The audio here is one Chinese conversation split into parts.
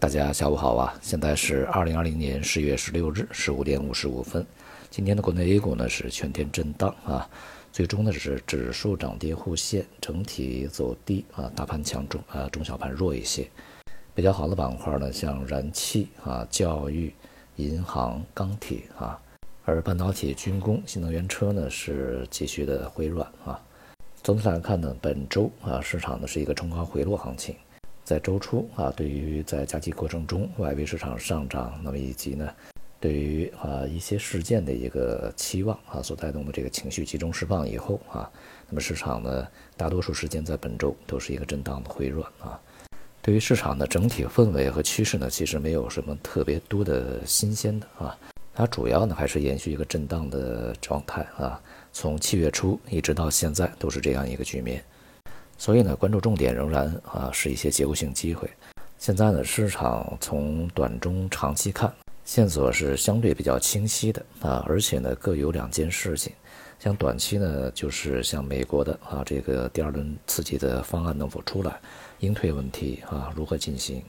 大家下午好啊！现在是二零二零年十月十六日十五点五十五分。今天的国内 A 股呢是全天震荡啊，最终呢是指数涨跌互现，整体走低啊，大盘强中啊，中小盘弱一些。比较好的板块呢，像燃气啊、教育、银行、钢铁啊，而半导体、军工、新能源车呢是继续的回软啊。总体来看呢，本周啊市场呢是一个冲高回落行情。在周初啊，对于在加息过程中外围市场上涨，那么以及呢，对于啊一些事件的一个期望啊所带动的这个情绪集中释放以后啊，那么市场呢大多数时间在本周都是一个震荡的回软啊。对于市场的整体氛围和趋势呢，其实没有什么特别多的新鲜的啊，它主要呢还是延续一个震荡的状态啊，从七月初一直到现在都是这样一个局面。所以呢，关注重点仍然啊是一些结构性机会。现在呢，市场从短中长期看，线索是相对比较清晰的啊，而且呢，各有两件事情。像短期呢，就是像美国的啊这个第二轮刺激的方案能否出来，应退问题啊如何进行；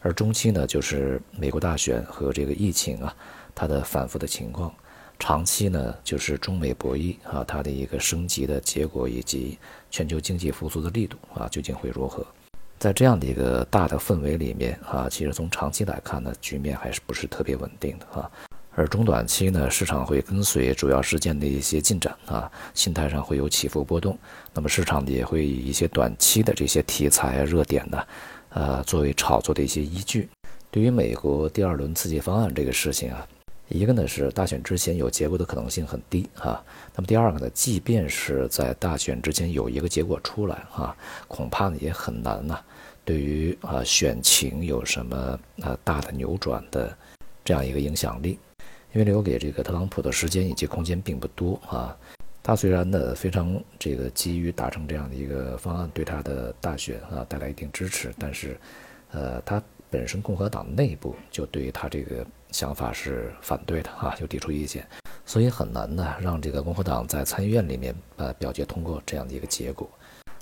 而中期呢，就是美国大选和这个疫情啊它的反复的情况。长期呢，就是中美博弈啊，它的一个升级的结果，以及全球经济复苏的力度啊，究竟会如何？在这样的一个大的氛围里面啊，其实从长期来看呢，局面还是不是特别稳定的啊。而中短期呢，市场会跟随主要事件的一些进展啊，心态上会有起伏波动。那么市场也会以一些短期的这些题材热点呢，呃，作为炒作的一些依据。对于美国第二轮刺激方案这个事情啊。一个呢是大选之前有结果的可能性很低啊，那么第二个呢，即便是在大选之前有一个结果出来啊，恐怕呢也很难呢，对于啊选情有什么啊大的扭转的这样一个影响力，因为留给这个特朗普的时间以及空间并不多啊。他虽然呢非常这个急于达成这样的一个方案，对他的大选啊带来一定支持，但是呃他本身共和党内部就对于他这个。想法是反对的啊，就提出意见，所以很难呢让这个共和党在参议院里面呃表决通过这样的一个结果。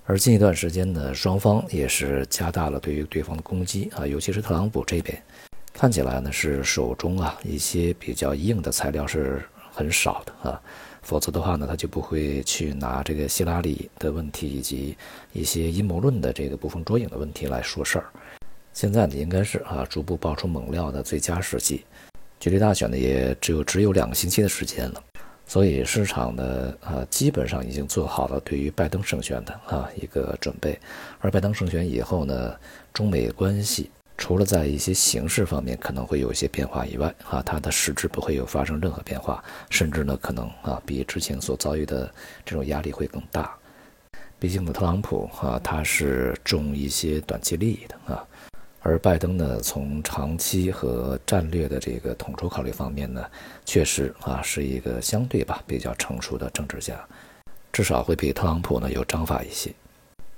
而近一段时间呢，双方也是加大了对于对方的攻击啊，尤其是特朗普这边，看起来呢是手中啊一些比较硬的材料是很少的啊，否则的话呢他就不会去拿这个希拉里的问题以及一些阴谋论的这个捕风捉影的问题来说事儿。现在呢应该是啊逐步爆出猛料的最佳时机。距离大选呢也只有只有两个星期的时间了，所以市场呢啊基本上已经做好了对于拜登胜选的啊一个准备。而拜登胜选以后呢，中美关系除了在一些形式方面可能会有一些变化以外啊，它的实质不会有发生任何变化，甚至呢可能啊比之前所遭遇的这种压力会更大。毕竟呢，特朗普啊他是重一些短期利益的啊。而拜登呢，从长期和战略的这个统筹考虑方面呢，确实啊是一个相对吧比较成熟的政治家，至少会比特朗普呢有章法一些。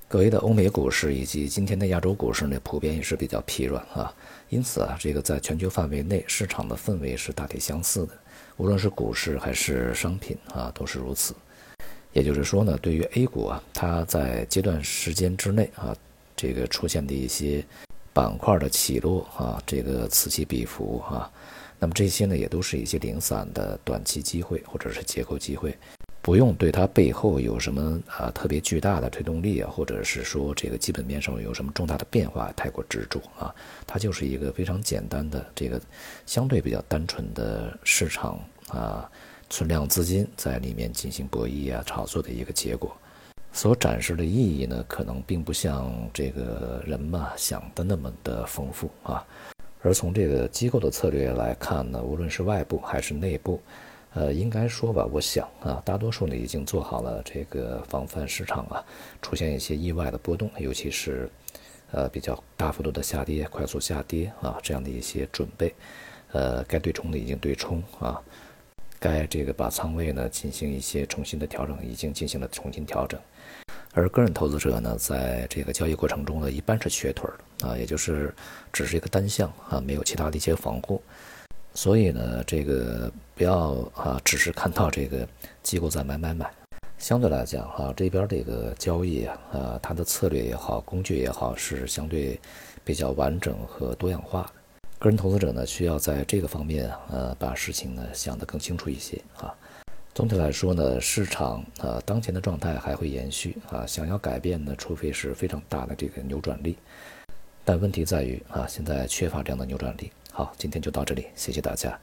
各位的欧美股市以及今天的亚洲股市呢，普遍也是比较疲软啊，因此啊，这个在全球范围内市场的氛围是大体相似的，无论是股市还是商品啊，都是如此。也就是说呢，对于 A 股啊，它在阶段时间之内啊，这个出现的一些。板块的起落啊，这个此起彼伏啊，那么这些呢也都是一些零散的短期机会或者是结构机会，不用对它背后有什么啊特别巨大的推动力啊，或者是说这个基本面上有什么重大的变化太过执着啊，它就是一个非常简单的这个相对比较单纯的市场啊存量资金在里面进行博弈啊炒作的一个结果。所展示的意义呢，可能并不像这个人嘛想的那么的丰富啊。而从这个机构的策略来看呢，无论是外部还是内部，呃，应该说吧，我想啊，大多数呢已经做好了这个防范市场啊出现一些意外的波动，尤其是呃比较大幅度的下跌、快速下跌啊这样的一些准备。呃，该对冲的已经对冲啊，该这个把仓位呢进行一些重新的调整，已经进行了重新调整。而个人投资者呢，在这个交易过程中呢，一般是瘸腿的啊，也就是只是一个单向啊，没有其他的一些防护。所以呢，这个不要啊，只是看到这个机构在买买买。相对来讲哈，这边这个交易啊，呃，它的策略也好，工具也好，是相对比较完整和多样化的。个人投资者呢，需要在这个方面呃，把事情呢想得更清楚一些啊。总体来说呢，市场呃当前的状态还会延续啊，想要改变呢，除非是非常大的这个扭转力。但问题在于啊，现在缺乏这样的扭转力。好，今天就到这里，谢谢大家。